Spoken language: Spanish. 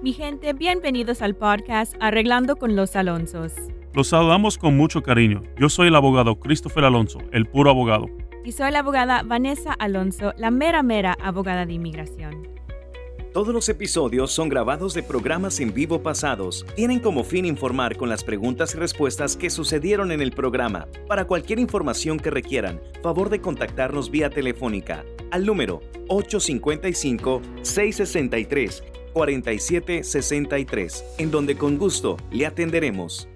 Mi gente, bienvenidos al podcast Arreglando con los Alonsos. Los saludamos con mucho cariño. Yo soy el abogado Christopher Alonso, el puro abogado. Y soy la abogada Vanessa Alonso, la mera mera abogada de inmigración. Todos los episodios son grabados de programas en vivo pasados. Tienen como fin informar con las preguntas y respuestas que sucedieron en el programa. Para cualquier información que requieran, favor de contactarnos vía telefónica al número 855-663-4763, en donde con gusto le atenderemos.